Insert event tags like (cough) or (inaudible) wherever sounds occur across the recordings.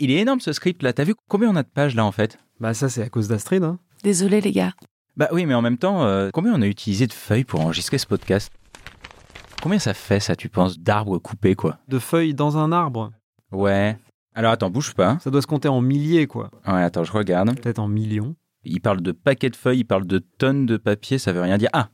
Il est énorme ce script là. T'as vu combien on a de pages là en fait? Bah ça c'est à cause d'Astrid. Hein. Désolé les gars. Bah oui, mais en même temps, euh, combien on a utilisé de feuilles pour enregistrer ce podcast? Combien ça fait ça, tu penses, d'arbres coupés quoi? De feuilles dans un arbre. Ouais. Alors attends, bouge pas. Ça doit se compter en milliers quoi. Ouais, attends, je regarde. Peut-être en millions. Il parle de paquets de feuilles, il parle de tonnes de papier, ça veut rien dire. Ah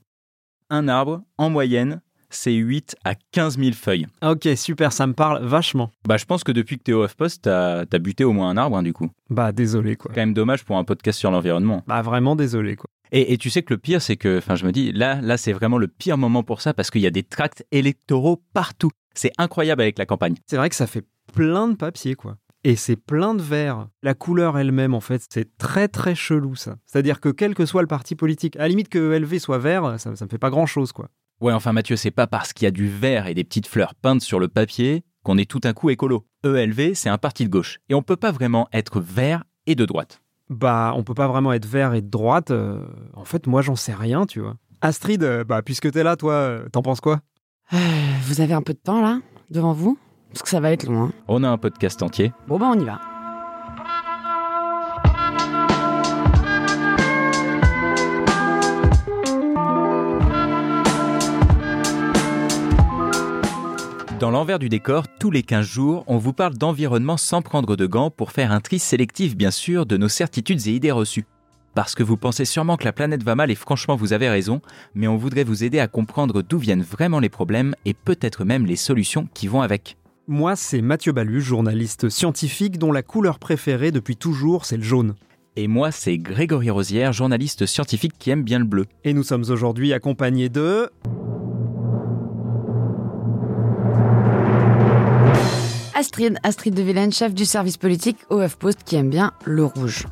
Un arbre, en moyenne, c'est 8 à 15 000 feuilles. Ok, super, ça me parle vachement. Bah je pense que depuis que t'es au HuffPost, t'as as buté au moins un arbre hein, du coup. Bah désolé quoi. Quand même dommage pour un podcast sur l'environnement. Bah vraiment désolé quoi. Et, et tu sais que le pire, c'est que, enfin, je me dis, là, là, c'est vraiment le pire moment pour ça parce qu'il y a des tracts électoraux partout. C'est incroyable avec la campagne. C'est vrai que ça fait plein de papier quoi. Et c'est plein de verre. La couleur elle-même, en fait, c'est très très chelou ça. C'est-à-dire que quel que soit le parti politique, à la limite que LV soit vert, ça, ça me fait pas grand-chose quoi. Ouais, enfin, Mathieu, c'est pas parce qu'il y a du vert et des petites fleurs peintes sur le papier qu'on est tout un coup écolo. ELV, c'est un parti de gauche. Et on peut pas vraiment être vert et de droite. Bah, on peut pas vraiment être vert et de droite. euh, en fait, moi, j'en sais rien, tu vois. Astrid, euh, bah, puisque t'es là, toi, euh, t'en penses quoi? Euh, vous avez un peu de temps là devant vous? Parce que ça va être long. hein. On a un podcast entier. Bon bah on y va. Dans l'envers du décor, tous les 15 jours, on vous parle d'environnement sans prendre de gants pour faire un tri sélectif, bien sûr, de nos certitudes et idées reçues. Parce que vous pensez sûrement que la planète va mal et franchement vous avez raison, mais on voudrait vous aider à comprendre d'où viennent vraiment les problèmes et peut-être même les solutions qui vont avec. Moi, c'est Mathieu Balu, journaliste scientifique dont la couleur préférée depuis toujours, c'est le jaune. Et moi, c'est Grégory Rosière, journaliste scientifique qui aime bien le bleu. Et nous sommes aujourd'hui accompagnés de... Astrid, Astrid de Villene, chef du service politique au HuffPost qui aime bien le rouge.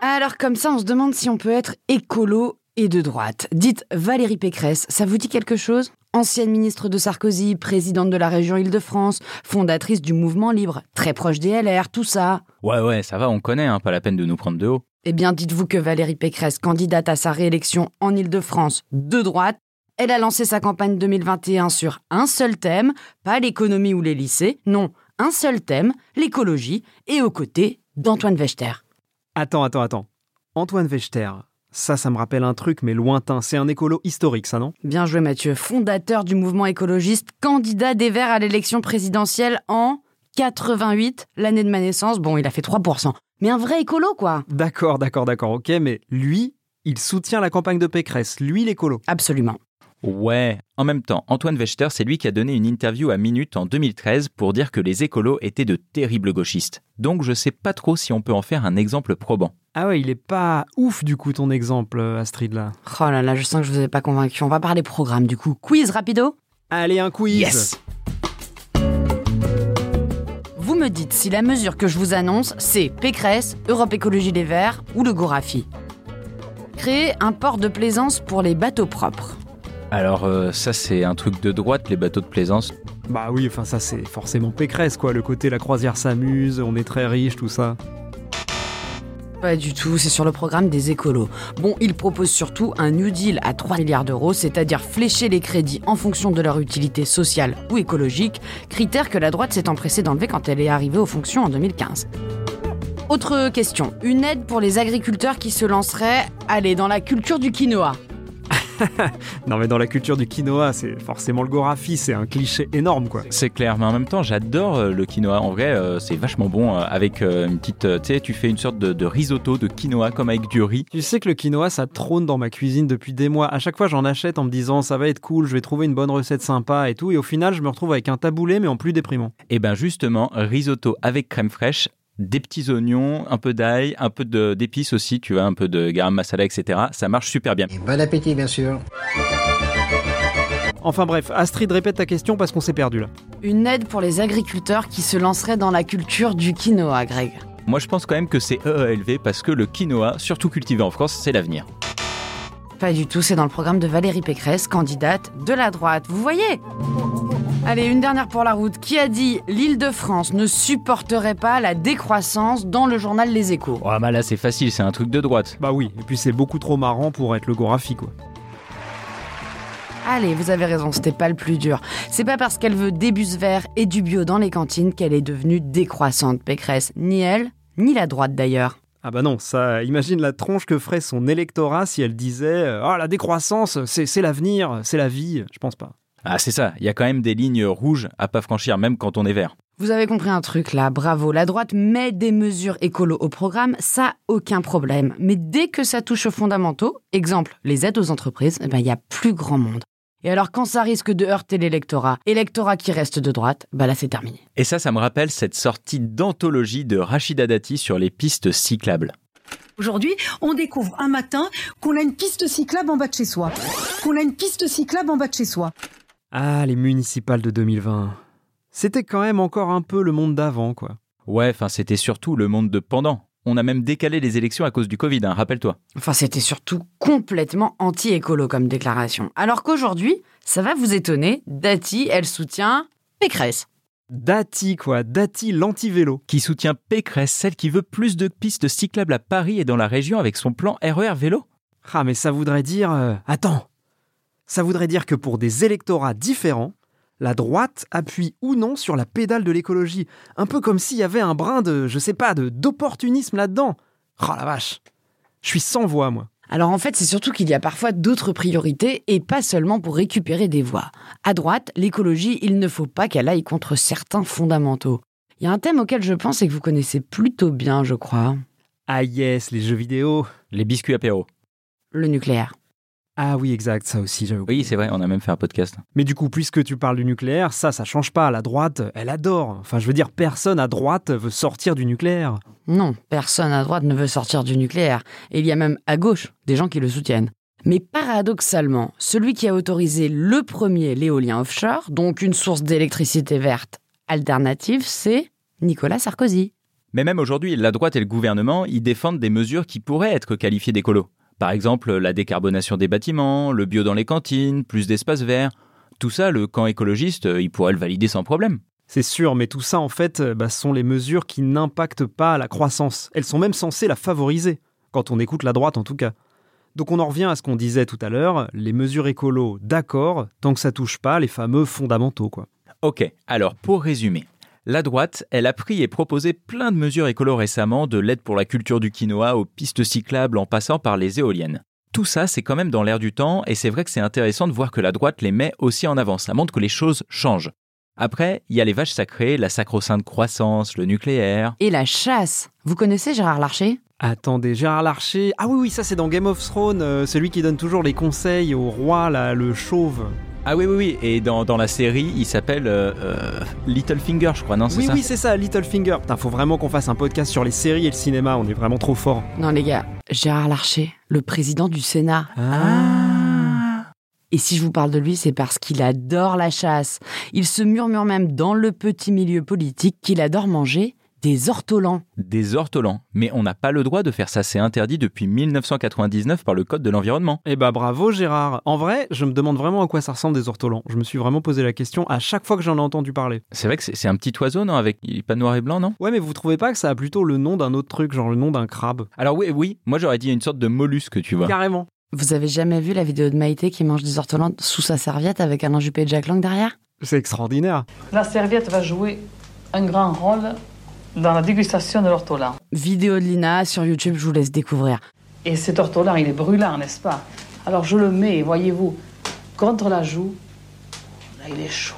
Alors comme ça, on se demande si on peut être écolo et de droite. Dites Valérie Pécresse, ça vous dit quelque chose? Ancienne ministre de Sarkozy, présidente de la région Île-de-France, fondatrice du mouvement libre, très proche des LR, tout ça. Ouais, ouais, ça va, on connaît, hein, pas la peine de nous prendre de haut. Eh bien, dites-vous que Valérie Pécresse, candidate à sa réélection en Île-de-France de droite, elle a lancé sa campagne 2021 sur un seul thème, pas l'économie ou les lycées, non, un seul thème, l'écologie, et aux côtés d'Antoine Wechter. Attends, attends, attends. Antoine Wechter. Ça, ça me rappelle un truc, mais lointain. C'est un écolo historique, ça, non? Bien joué Mathieu, fondateur du mouvement écologiste, candidat des Verts à l'élection présidentielle en 88, l'année de ma naissance. Bon, il a fait 3%. Mais un vrai écolo, quoi. D'accord, d'accord, d'accord, ok, mais lui, il soutient la campagne de Pécresse. Lui, l'écolo. Absolument. Ouais. En même temps, Antoine Wechter, c'est lui qui a donné une interview à Minute en 2013 pour dire que les écolos étaient de terribles gauchistes. Donc je sais pas trop si on peut en faire un exemple probant. Ah ouais, il est pas ouf, du coup, ton exemple, euh, Astrid, là. Oh là là, je sens que je vous ai pas convaincu. On va parler programme, du coup. Quiz rapido? Allez, un quiz Yes Vous me dites si la mesure que je vous annonce, c'est Pécresse, Europe Écologie Les Verts ou le Gorafi. Créer un port de plaisance pour les bateaux propres. Alors euh, ça c'est un truc de droite, les bateaux de plaisance. Bah oui, enfin ça c'est forcément Pécresse quoi, le côté la croisière s'amuse, on est très riche, tout ça. Pas du tout, c'est sur le programme des écolos. Bon, ils proposent surtout un New Deal à 3 milliards d'euros, c'est-à-dire flécher les crédits en fonction de leur utilité sociale ou écologique, critère que la droite s'est empressée d'enlever quand elle est arrivée aux fonctions en 2015. Autre question, une aide pour les agriculteurs qui se lanceraient, allez, dans la culture du quinoa. (laughs) Non mais dans la culture du quinoa, c'est forcément le Gorafi, c'est un cliché énorme quoi. C'est clair, mais en même temps j'adore euh, le quinoa. En vrai euh, c'est vachement bon euh, avec euh, une petite... euh, tu sais, tu fais une sorte de, de risotto de quinoa comme avec du riz. Tu sais que le quinoa ça trône dans ma cuisine depuis des mois. À chaque fois j'en achète en me disant ça va être cool, je vais trouver une bonne recette sympa et tout. Et au final je me retrouve avec un taboulé mais en plus déprimant. Et ben justement, risotto avec crème fraîche, des petits oignons, un peu d'ail, un peu de- d'épices aussi, tu vois, un peu de garam masala, etc. Ça marche super bien. Et bon appétit, bien sûr. Enfin bref, Astrid, répète ta question parce qu'on s'est perdu là. Une aide pour les agriculteurs qui se lanceraient dans la culture du quinoa, Greg. Moi, je pense quand même que c'est EELV parce que le quinoa, surtout cultivé en France, c'est l'avenir. Pas du tout, c'est dans le programme de Valérie Pécresse, candidate de la droite. Vous voyez? Allez, une dernière pour la route. Qui a dit l'île de France ne supporterait pas la décroissance dans le journal Les Échos? Oh, bah là, c'est facile, c'est un truc de droite. Bah oui, et puis c'est beaucoup trop marrant pour être le Gorafi quoi. Allez, vous avez raison, c'était pas le plus dur. C'est pas parce qu'elle veut des bus verts et du bio dans les cantines qu'elle est devenue décroissante, Pécresse. Ni elle, ni la droite d'ailleurs. Ah bah non, ça, imagine la tronche que ferait son électorat si elle disait « Ah, la décroissance, c'est c'est l'avenir, c'est la vie », je pense pas. Ah, c'est ça, il y a quand même des lignes rouges à pas franchir, même quand on est vert. Vous avez compris un truc là, bravo. La droite met des mesures écolo au programme, ça, aucun problème. Mais dès que ça touche aux fondamentaux, exemple, les aides aux entreprises, eh ben, il y a plus grand monde. Et alors quand ça risque de heurter l'électorat, électorat qui reste de droite, bah là c'est terminé. Et ça, ça me rappelle cette sortie d'anthologie de Rachida Dati sur les pistes cyclables. Aujourd'hui, on découvre un matin qu'on a une piste cyclable en bas de chez soi. Qu'on a une piste cyclable en bas de chez soi. Ah, les municipales de 2020. C'était quand même encore un peu le monde d'avant, quoi. Ouais, enfin, c'était surtout le monde de pendant. On a même décalé les élections à cause du Covid, hein, rappelle-toi. Enfin, c'était surtout complètement anti-écolo comme déclaration. Alors qu'aujourd'hui, ça va vous étonner, Dati, elle soutient Pécresse. Dati, quoi. Dati, l'anti-vélo. Qui soutient Pécresse, celle qui veut plus de pistes cyclables à Paris et dans la région avec son plan RER vélo Ah, mais ça voudrait dire... euh, Attends. Ça voudrait dire que pour des électorats différents, la droite appuie ou non sur la pédale de l'écologie. Un peu comme s'il y avait un brin de, je sais pas, de d'opportunisme là-dedans. Oh la vache. Je suis sans voix, moi. Alors en fait, c'est surtout qu'il y a parfois d'autres priorités et pas seulement pour récupérer des voix. À droite, l'écologie, il ne faut pas qu'elle aille contre certains fondamentaux. Il y a un thème auquel je pense et que vous connaissez plutôt bien, je crois. Ah yes, les jeux vidéo. Les biscuits apéro. Le nucléaire. Ah oui, exact, ça aussi, j'avoue. Oui, c'est vrai, on a même fait un podcast. Mais du coup, puisque tu parles du nucléaire, ça, ça change pas. La droite, elle adore. Enfin, je veux dire, personne à droite veut sortir du nucléaire. Non, personne à droite ne veut sortir du nucléaire. Et il y a même à gauche des gens qui le soutiennent. Mais paradoxalement, celui qui a autorisé le premier l'éolien offshore, donc une source d'électricité verte alternative, c'est Nicolas Sarkozy. Mais même aujourd'hui, la droite et le gouvernement, ils défendent des mesures qui pourraient être qualifiées d'écolo. Par exemple, la décarbonation des bâtiments, le bio dans les cantines, plus d'espaces verts. Tout ça, le camp écologiste, il pourrait le valider sans problème. C'est sûr, mais tout ça, en fait, euh, bah, sont les mesures qui n'impactent pas la croissance. Elles sont même censées la favoriser, quand on écoute la droite en tout cas. Donc on en revient à ce qu'on disait tout à l'heure, les mesures écolo, d'accord, tant que ça touche pas les fameux fondamentaux, quoi. Ok, alors pour résumer, la droite, elle a pris et proposé plein de mesures écolo récemment, de l'aide pour la culture du quinoa aux pistes cyclables en passant par les éoliennes. Tout ça, c'est quand même dans l'air du temps, et c'est vrai que c'est intéressant de voir que la droite les met aussi en avant. Ça montre que les choses changent. Après, il y a les vaches sacrées, la sacro-sainte croissance, le nucléaire. Et la chasse. Vous connaissez Gérard Larcher? Attendez, Gérard Larcher. Ah oui, oui, ça c'est dans Game of Thrones, euh, celui qui donne toujours les conseils au roi, là, le chauve. Ah oui, oui, oui, et dans, dans la série, il s'appelle euh, euh, Littlefinger, je crois, non c'est Oui, ça oui, c'est ça, Littlefinger. Putain, faut vraiment qu'on fasse un podcast sur les séries et le cinéma, on est vraiment trop fort. Non les gars, Gérard Larcher, le président du Sénat. Ah. Et si je vous parle de lui, c'est parce qu'il adore la chasse. Il se murmure même dans le petit milieu politique qu'il adore manger des ortolans. Des ortolans. Mais on n'a pas le droit de faire ça, c'est interdit depuis 1999 par le Code de l'environnement. Eh bah bravo Gérard. En vrai, je me demande vraiment à quoi ça ressemble des ortolans. Je me suis vraiment posé la question à chaque fois que j'en ai entendu parler. C'est vrai que c'est un petit oiseau, non Avec il est pas noir et blanc, non? Ouais, mais vous trouvez pas que ça a plutôt le nom d'un autre truc, genre le nom d'un crabe? Alors oui, oui, moi j'aurais dit une sorte de mollusque, tu vois. Carrément. Vous avez jamais vu la vidéo de Maïté qui mange des ortolans sous sa serviette avec un enjupé de Jack Lang derrière? C'est extraordinaire. La serviette va jouer un grand rôle dans la dégustation de l'ortolan. Vidéo de Lina sur YouTube, je vous laisse découvrir. Et cet ortolan, il est brûlant, n'est-ce pas? Alors je le mets, voyez-vous, contre la joue. Là, il est chaud.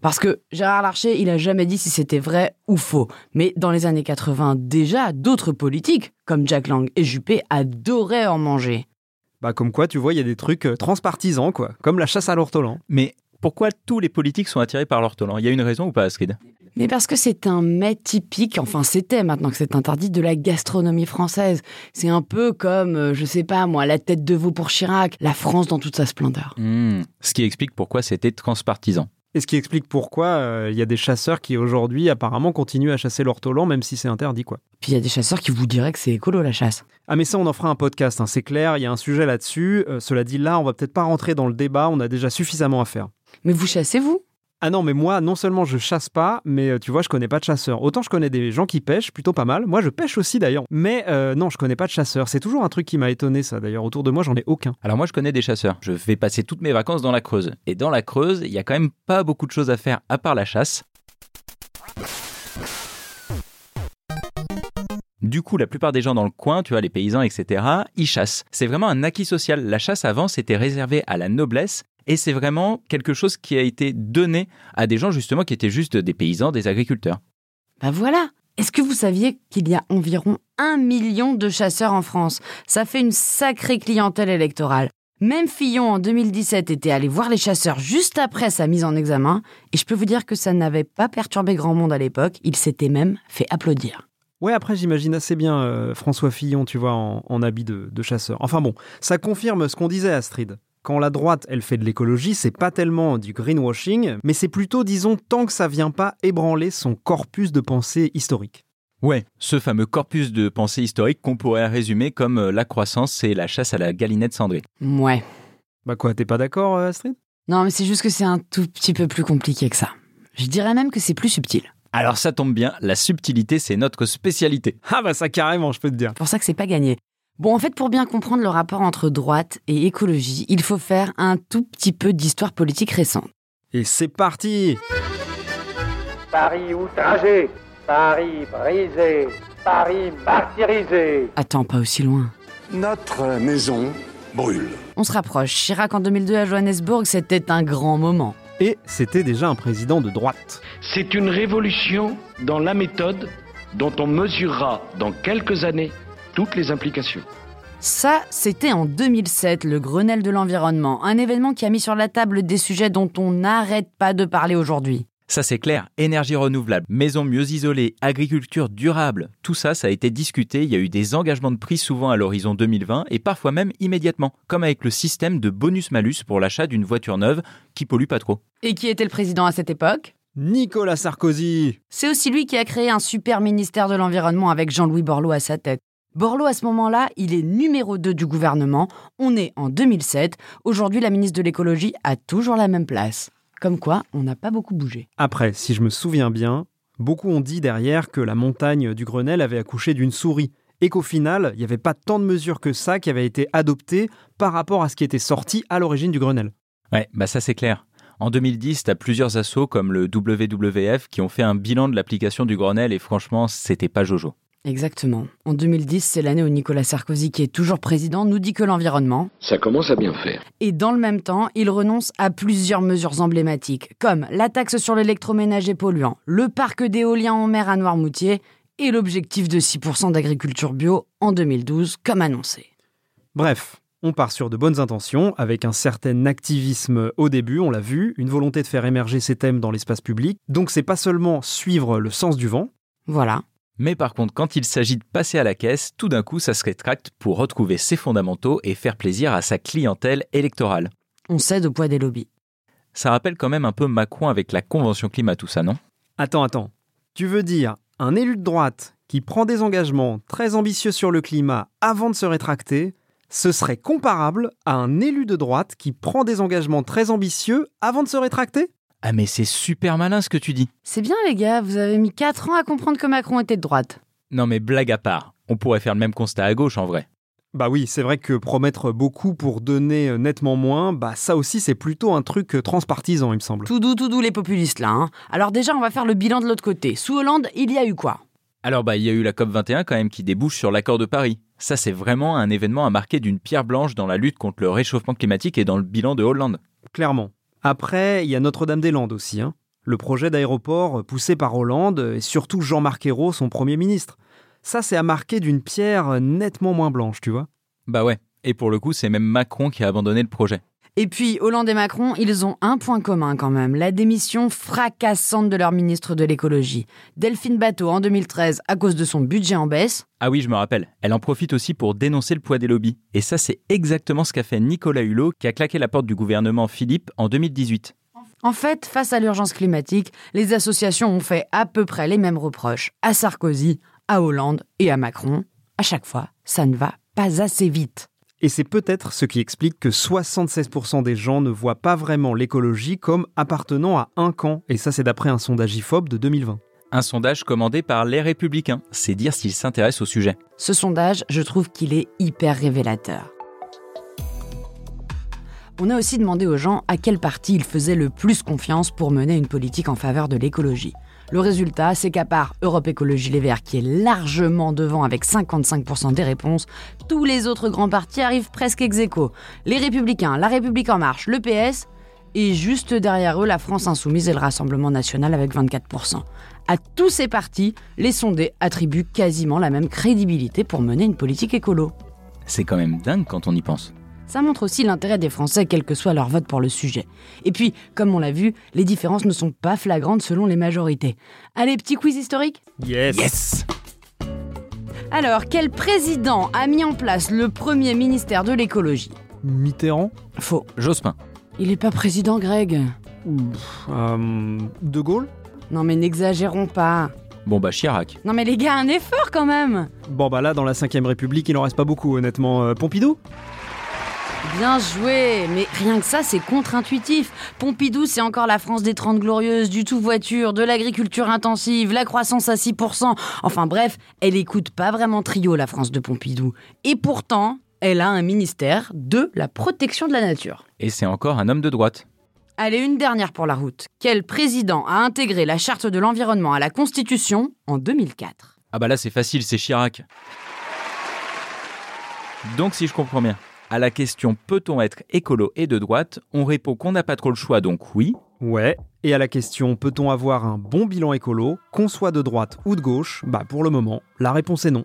Parce que Gérard Larcher, il a jamais dit si c'était vrai ou faux. Mais dans les années 80, déjà, d'autres politiques, comme Jack Lang et Juppé, adoraient en manger. Bah comme quoi, tu vois, il y a des trucs euh, transpartisans, quoi. Comme la chasse à l'ortolan. Mais Pourquoi tous les politiques sont attirés par l'ortolan Il y a une raison ou pas, Astrid? Mais parce que c'est un mets typique, enfin c'était maintenant que c'est interdit, de la gastronomie française. C'est un peu comme, euh, je sais pas moi, la tête de veau pour Chirac, la France dans toute sa splendeur. Hmm, Ce qui explique pourquoi c'était transpartisan. Et ce qui explique pourquoi euh, il y a des chasseurs qui aujourd'hui apparemment continuent à chasser l'ortolan même si c'est interdit quoi. Puis il y a des chasseurs qui vous diraient que c'est écolo la chasse. Ah mais ça on en fera un podcast, hein, c'est clair, il y a un sujet là-dessus. Euh, cela dit là on va peut-être pas rentrer dans le débat, on a déjà suffisamment à faire. Mais vous chassez vous? Ah non mais moi non seulement je chasse pas, mais euh, tu vois je connais pas de chasseurs. Autant je connais des gens qui pêchent, plutôt pas mal. Moi je pêche aussi d'ailleurs. Mais euh, non je connais pas de chasseurs. C'est toujours un truc qui m'a étonné ça d'ailleurs. Autour de moi j'en ai aucun. Alors moi, je connais des chasseurs. Je vais passer toutes mes vacances dans la Creuse. Et dans la Creuse, il y a quand même pas beaucoup de choses à faire à part la chasse. Du coup, la plupart des gens dans le coin, tu vois, les paysans, etc., ils chassent. C'est vraiment un acquis social. La chasse avant, c'était réservé à la noblesse. Et c'est vraiment quelque chose qui a été donné à des gens justement qui étaient juste des paysans, des agriculteurs. Bah voilà Est-ce que vous saviez qu'il y a environ un million de chasseurs en France? Ça fait une sacrée clientèle électorale. Même Fillon en 2017 était allé voir les chasseurs juste après sa mise en examen, et je peux vous dire que ça n'avait pas perturbé grand monde à l'époque, il s'était même fait applaudir. Ouais, après, j'imagine assez bien euh, François Fillon, tu vois, en, en habit de, de chasseur. Enfin bon, ça confirme ce qu'on disait, Astrid. Quand la droite, elle fait de l'écologie, c'est pas tellement du greenwashing, mais c'est plutôt, disons, tant que ça vient pas ébranler son corpus de pensée historique. Ouais, ce fameux corpus de pensée historique qu'on pourrait résumer comme euh, la croissance et la chasse à la galinette cendrée. Ouais. Bah quoi, t'es pas d'accord, euh, Astrid? Non, mais c'est juste que c'est un tout petit peu plus compliqué que ça. Je dirais même que c'est plus subtil. Alors ça tombe bien, la subtilité c'est notre spécialité. Ah bah ça carrément, je peux te dire. C'est pour ça que c'est pas gagné. Bon, en fait, pour bien comprendre le rapport entre droite et écologie, il faut faire un tout petit peu d'histoire politique récente. Et c'est parti Paris outragé, Paris brisé, Paris martyrisé. Attends, pas aussi loin. Notre maison brûle. On se rapproche. Chirac en 2002 à Johannesburg, c'était un grand moment. Et c'était déjà un président de droite. C'est une révolution dans la méthode dont on mesurera dans quelques années toutes les implications. Ça, c'était en 2007, le Grenelle de l'environnement, un événement qui a mis sur la table des sujets dont on n'arrête pas de parler aujourd'hui. Ça c'est clair, énergie renouvelable, maisons mieux isolées, agriculture durable, tout ça, ça a été discuté, il y a eu des engagements de prix souvent à l'horizon 2020 et parfois même immédiatement, comme avec le système de bonus-malus pour l'achat d'une voiture neuve qui pollue pas trop. Et qui était le président à cette époque? Nicolas Sarkozy C'est aussi lui qui a créé un super ministère de l'Environnement avec Jean-Louis Borloo à sa tête. Borloo, à ce moment-là, il est numéro 2 du gouvernement. On est en 2007. Aujourd'hui, la ministre de l'écologie a toujours la même place. Comme quoi, on n'a pas beaucoup bougé. Après, si je me souviens bien, beaucoup ont dit derrière que la montagne du Grenelle avait accouché d'une souris et qu'au final, il n'y avait pas tant de mesures que ça qui avaient été adoptées par rapport à ce qui était sorti à l'origine du Grenelle. Ouais, bah ça c'est clair. En 2010, t'as plusieurs assos comme le WWF qui ont fait un bilan de l'application du Grenelle et franchement, c'était pas jojo. Exactement. En 2010, c'est l'année où Nicolas Sarkozy, qui est toujours président, nous dit que l'environnement. Ça commence à bien faire. Et dans le même temps, il renonce à plusieurs mesures emblématiques, comme la taxe sur l'électroménager polluant, le parc d'éolien en mer à Noirmoutier et l'objectif de 6% d'agriculture bio en 2012, comme annoncé. Bref, on part sur de bonnes intentions, avec un certain activisme au début, on l'a vu, une volonté de faire émerger ces thèmes dans l'espace public. Donc c'est pas seulement suivre le sens du vent, Voilà. Mais par contre, quand il s'agit de passer à la caisse, tout d'un coup, ça se rétracte pour retrouver ses fondamentaux et faire plaisir à sa clientèle électorale. On cède au poids des lobbies. Ça rappelle quand même un peu Macron avec la Convention climat, tout ça, non? Attends, attends. Tu veux dire un élu de droite qui prend des engagements très ambitieux sur le climat avant de se rétracter, ce serait comparable à un élu de droite qui prend des engagements très ambitieux avant de se rétracter? Ah mais c'est super malin ce que tu dis. C'est bien, les gars, vous avez mis 4 ans à comprendre que Macron était de droite. Non mais blague à part, on pourrait faire le même constat à gauche en vrai. Bah oui, c'est vrai que promettre beaucoup pour donner euh, nettement moins, bah ça aussi c'est plutôt un truc euh, transpartisan, il me semble. Tout doux, tout doux, les populistes, là. hein. Alors déjà, on va faire le bilan de l'autre côté. Sous Hollande, il y a eu quoi? Alors bah il y a eu la COP21 quand même qui débouche sur l'accord de Paris. Ça c'est vraiment un événement à marquer d'une pierre blanche dans la lutte contre le réchauffement climatique et dans le bilan de Hollande. Clairement. Après, il y a Notre-Dame-des-Landes aussi, hein. le projet d'aéroport euh, poussé par Hollande et surtout Jean-Marc Ayrault, son Premier ministre. Ça, c'est à marquer d'une pierre euh, nettement moins blanche, tu vois. Bah ouais, et pour le coup c'est même Macron qui a abandonné le projet. Et puis, Hollande et Macron, ils ont un point commun quand même, la démission fracassante de leur ministre de l'écologie. Delphine Bateau en 2013 à cause de son budget en baisse. Ah oui, je me rappelle. Elle en profite aussi pour dénoncer le poids des lobbies. Et ça, c'est exactement ce qu'a fait Nicolas Hulot, qui a claqué la porte du gouvernement Philippe en 2018. En fait, face à l'urgence climatique, les associations ont fait à peu près les mêmes reproches à Sarkozy, à Hollande et à Macron. À chaque fois, ça ne va pas assez vite. Et c'est peut-être ce qui explique que 76% des gens ne voient pas vraiment l'écologie comme appartenant à un camp. Et ça, c'est d'après un sondage IFOP de 2020. Un sondage commandé par les Républicains, c'est dire s'ils s'intéressent au sujet. Ce sondage, je trouve qu'il est hyper révélateur. On a aussi demandé aux gens à quel parti ils faisaient le plus confiance pour mener une politique en faveur de l'écologie. Le résultat, c'est qu'à part Europe Écologie Les Verts, qui est largement devant avec 55% des réponses, tous les autres grands partis arrivent presque ex aequo. Les Républicains, La République En Marche, le PS, et juste derrière eux, la France Insoumise et le Rassemblement National avec 24%. À tous ces partis, les sondés attribuent quasiment la même crédibilité pour mener une politique écolo. C'est quand même dingue quand on y pense. Ça montre aussi l'intérêt des Français, quel que soit leur vote pour le sujet. Et puis, comme on l'a vu, les différences ne sont pas flagrantes selon les majorités. Allez, petit quiz historique Yes Yes Alors, quel président a mis en place le premier ministère de l'écologie? Mitterrand? Faux. Jospin. Il est pas président, Greg. Euh, De Gaulle? Non mais n'exagérons pas. Bon bah Chirac. Non mais les gars, un effort quand même Bon bah là, dans la 5ème République, il en reste pas beaucoup, honnêtement. Euh, Pompidou? Bien joué Mais rien que ça, c'est contre-intuitif. Pompidou, c'est encore la France des 30 glorieuses, du tout voiture, de l'agriculture intensive, la croissance à 6%. Enfin bref, elle écoute pas vraiment trio, la France de Pompidou. Et pourtant, elle a un ministère de la protection de la nature. Et c'est encore un homme de droite. Allez, une dernière pour la route. Quel président a intégré la charte de l'environnement à la Constitution en 2004 Ah bah là c'est facile, c'est Chirac. Donc si je comprends bien, à la question peut-on être écolo et de droite, on répond qu'on n'a pas trop le choix, donc oui. Ouais. Et à la question peut-on avoir un bon bilan écolo, qu'on soit de droite ou de gauche? Bah pour le moment, la réponse est non.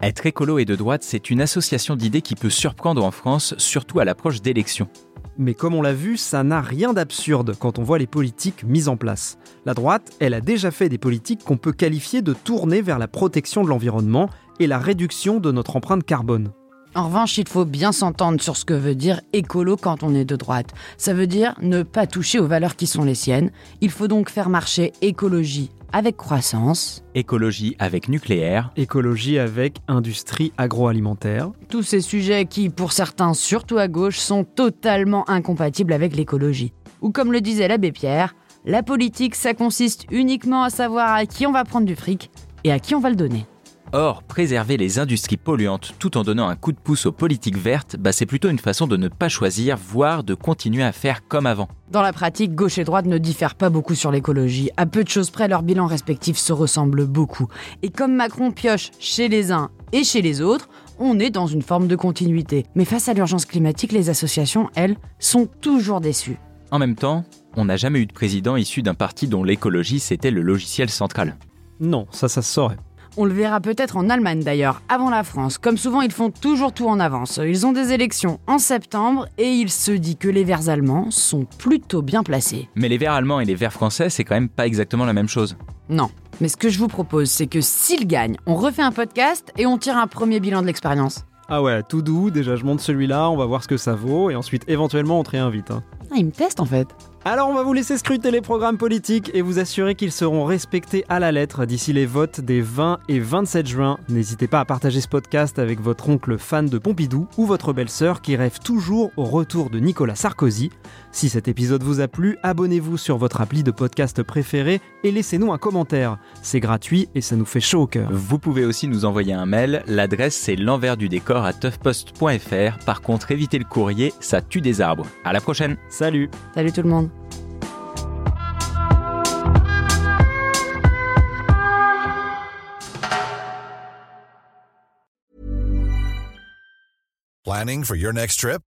Être écolo et de droite, c'est une association d'idées qui peut surprendre en France, surtout à l'approche d'élections. Mais comme on l'a vu, ça n'a rien d'absurde quand on voit les politiques mises en place. La droite, elle a déjà fait des politiques qu'on peut qualifier de tournées vers la protection de l'environnement et la réduction de notre empreinte carbone. En revanche, il faut bien s'entendre sur ce que veut dire écolo quand on est de droite. Ça veut dire ne pas toucher aux valeurs qui sont les siennes. Il faut donc faire marcher écologie avec croissance. Écologie avec nucléaire. Écologie avec industrie agroalimentaire. Tous ces sujets qui, pour certains, surtout à gauche, sont totalement incompatibles avec l'écologie. Ou comme le disait l'abbé Pierre, la politique, ça consiste uniquement à savoir à qui on va prendre du fric et à qui on va le donner. Or, préserver les industries polluantes tout en donnant un coup de pouce aux politiques vertes, bah c'est plutôt une façon de ne pas choisir, voire de continuer à faire comme avant. Dans la pratique, gauche et droite ne diffèrent pas beaucoup sur l'écologie. À peu de choses près, leurs bilans respectifs se ressemblent beaucoup. Et comme Macron pioche chez les uns et chez les autres, on est dans une forme de continuité. Mais face à l'urgence climatique, les associations, elles, sont toujours déçues. En même temps, on n'a jamais eu de président issu d'un parti dont l'écologie c'était le logiciel central. Non, ça, ça se saurait. On le verra peut-être en Allemagne d'ailleurs, avant la France. Comme souvent, ils font toujours tout en avance. Ils ont des élections en septembre et il se dit que les Verts allemands sont plutôt bien placés. Mais les verts allemands et les verts français, c'est quand même pas exactement la même chose. Non. Mais ce que je vous propose, c'est que s'ils gagnent, on refait un podcast et on tire un premier bilan de l'expérience. Ah ouais, tout doux, déjà je monte celui-là, on va voir ce que ça vaut, et ensuite éventuellement on te réinvite. hein. Ah, ils me testent en fait. Alors on va vous laisser scruter les programmes politiques et vous assurer qu'ils seront respectés à la lettre d'ici les votes des 20 et 27 juin. N'hésitez pas à partager ce podcast avec votre oncle fan de Pompidou ou votre belle-sœur qui rêve toujours au retour de Nicolas Sarkozy. Si cet épisode vous a plu, abonnez-vous sur votre appli de podcast préféré et laissez-nous un commentaire. C'est gratuit et ça nous fait chaud au cœur. Vous pouvez aussi nous envoyer un mail, l'adresse c'est l'envers du décor à toughpost.fr. Par contre, évitez le courrier, ça tue des arbres. À la prochaine Salut Salut tout le monde. Planning for your next trip?